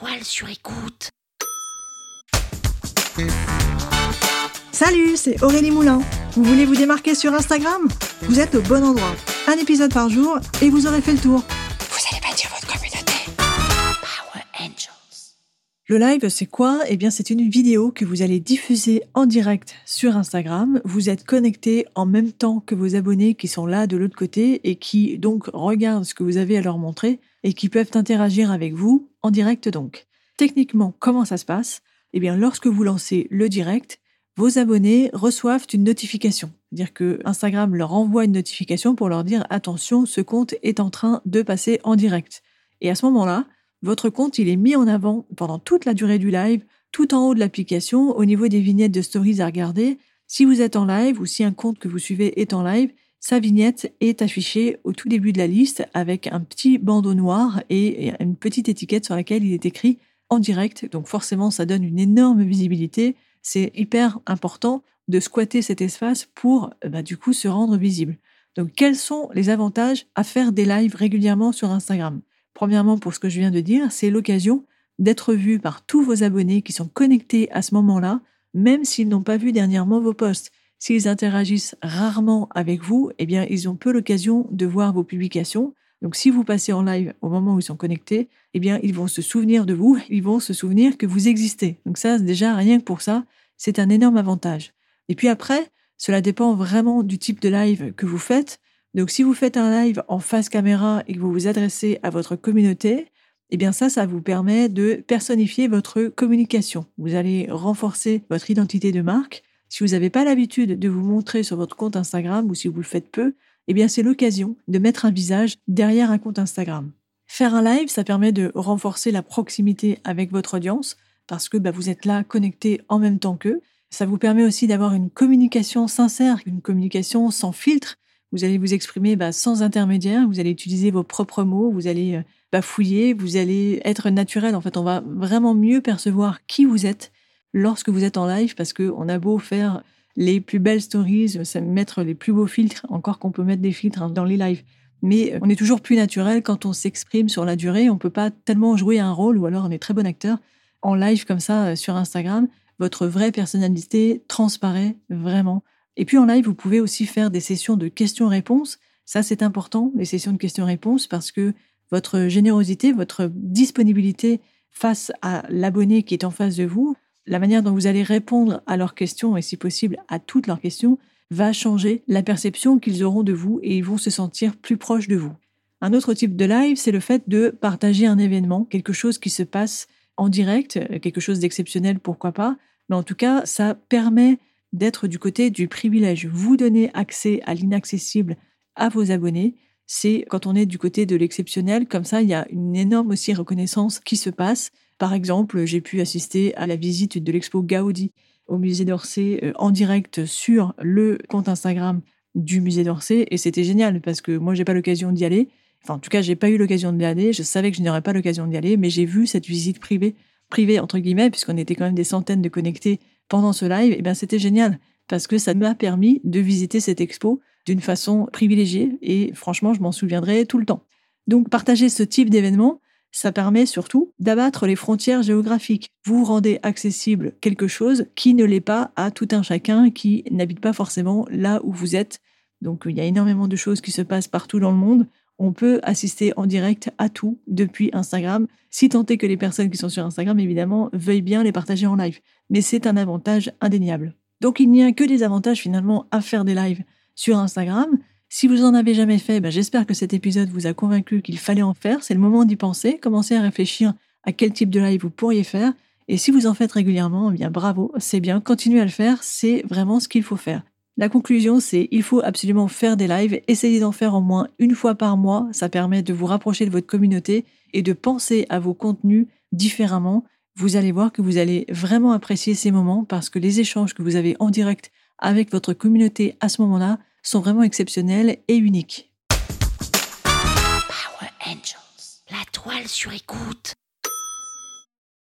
La toile sur écoute. Salut, c'est Aurélie Moulin. Vous voulez vous démarquer sur Instagram? Vous êtes au bon endroit. Un épisode par jour et vous aurez fait le tour. Vous allez bâtir votre communauté. Power Angels. Le live, c'est quoi? Eh bien, c'est une vidéo que vous allez diffuser en direct sur Instagram. Vous êtes connecté en même temps que vos abonnés qui sont là de l'autre côté et qui donc regardent ce que vous avez à leur montrer et qui peuvent interagir avec vous en direct donc. Techniquement, comment ça se passe? Eh bien, lorsque vous lancez le direct, vos abonnés reçoivent une notification. C'est-à-dire que Instagram leur envoie une notification pour leur dire attention, ce compte est en train de passer en direct. Et à ce moment-là, votre compte, il est mis en avant pendant toute la durée du live, tout en haut de l'application, au niveau des vignettes de stories à regarder. Si vous êtes en live ou si un compte que vous suivez est en live, sa vignette est affichée au tout début de la liste avec un petit bandeau noir et une petite étiquette sur laquelle il est écrit en direct. Donc forcément, ça donne une énorme visibilité. C'est hyper important de squatter cet espace pour bah, du coup se rendre visible. Donc quels sont les avantages à faire des lives régulièrement sur Instagram? Premièrement, pour ce que je viens de dire, c'est l'occasion d'être vu par tous vos abonnés qui sont connectés à ce moment-là, même s'ils n'ont pas vu dernièrement vos posts. S'ils interagissent rarement avec vous, eh bien, ils ont peu l'occasion de voir vos publications. Donc, si vous passez en live au moment où ils sont connectés, eh bien, ils vont se souvenir de vous, ils vont se souvenir que vous existez. Donc, ça, déjà, rien que pour ça, c'est un énorme avantage. Et puis après, cela dépend vraiment du type de live que vous faites. Donc, si vous faites un live en face caméra et que vous vous adressez à votre communauté, eh bien ça, ça vous permet de personnifier votre communication. Vous allez renforcer votre identité de marque si vous n'avez pas l'habitude de vous montrer sur votre compte Instagram ou si vous le faites peu, eh bien c'est l'occasion de mettre un visage derrière un compte Instagram. Faire un live, ça permet de renforcer la proximité avec votre audience parce que bah, vous êtes là connecté en même temps qu'eux. Ça vous permet aussi d'avoir une communication sincère, une communication sans filtre. Vous allez vous exprimer bah, sans intermédiaire, vous allez utiliser vos propres mots, vous allez euh, bafouiller, vous allez être naturel. En fait, on va vraiment mieux percevoir qui vous êtes lorsque vous êtes en live parce qu'on a beau faire les plus belles stories, mettre les plus beaux filtres, encore qu'on peut mettre des filtres hein, dans les lives. Mais on est toujours plus naturel quand on s'exprime sur la durée. On ne peut pas tellement jouer un rôle ou alors on est très bon acteur. En live comme ça euh, sur Instagram, votre vraie personnalité transparaît vraiment. Et puis en live, vous pouvez aussi faire des sessions de questions-réponses. Ça, c'est important, les sessions de questions-réponses, parce que votre générosité, votre disponibilité face à l'abonné qui est en face de vous, la manière dont vous allez répondre à leurs questions, et si possible à toutes leurs questions, va changer la perception qu'ils auront de vous et ils vont se sentir plus proches de vous. Un autre type de live, c'est le fait de partager un événement, quelque chose qui se passe en direct, quelque chose d'exceptionnel, pourquoi pas, mais en tout cas, ça permet d'être du côté du privilège. Vous donner accès à l'inaccessible à vos abonnés, c'est quand on est du côté de l'exceptionnel, comme ça, il y a une énorme aussi reconnaissance qui se passe par exemple, j'ai pu assister à la visite de l'expo Gaudi au musée d'Orsay euh, en direct sur le compte Instagram du musée d'Orsay et c'était génial parce que moi j'ai pas l'occasion d'y aller. Enfin, en tout cas, j'ai pas eu l'occasion d'y aller. Je savais que je n'aurais pas l'occasion d'y aller, mais j'ai vu cette visite privée, privée entre guillemets, puisqu'on était quand même des centaines de connectés pendant ce live. Et bien, c'était génial parce que ça m'a permis de visiter cette expo d'une façon privilégiée et franchement, je m'en souviendrai tout le temps. Donc, partager ce type d'événement, ça permet surtout d'abattre les frontières géographiques. Vous rendez accessible quelque chose qui ne l'est pas à tout un chacun qui n'habite pas forcément là où vous êtes. Donc il y a énormément de choses qui se passent partout dans le monde. On peut assister en direct à tout depuis Instagram, si tant est que les personnes qui sont sur Instagram, évidemment, veuillent bien les partager en live. Mais c'est un avantage indéniable. Donc il n'y a que des avantages finalement à faire des lives sur Instagram. Si vous en avez jamais fait, ben, j'espère que cet épisode vous a convaincu qu'il fallait en faire. C'est le moment d'y penser. Commencez à réfléchir à quel type de live vous pourriez faire. Et si vous en faites régulièrement, eh bien bravo, c'est bien. Continuez à le faire. C'est vraiment ce qu'il faut faire. La conclusion, c'est il faut absolument faire des lives, essayez d'en faire au moins une fois par mois, ça permet de vous rapprocher de votre communauté et de penser à vos contenus différemment. Vous allez voir que vous allez vraiment apprécier ces moments parce que les échanges que vous avez en direct avec votre communauté à ce moment-là sont vraiment exceptionnels et uniques. Power Angels, la toile sur écoute.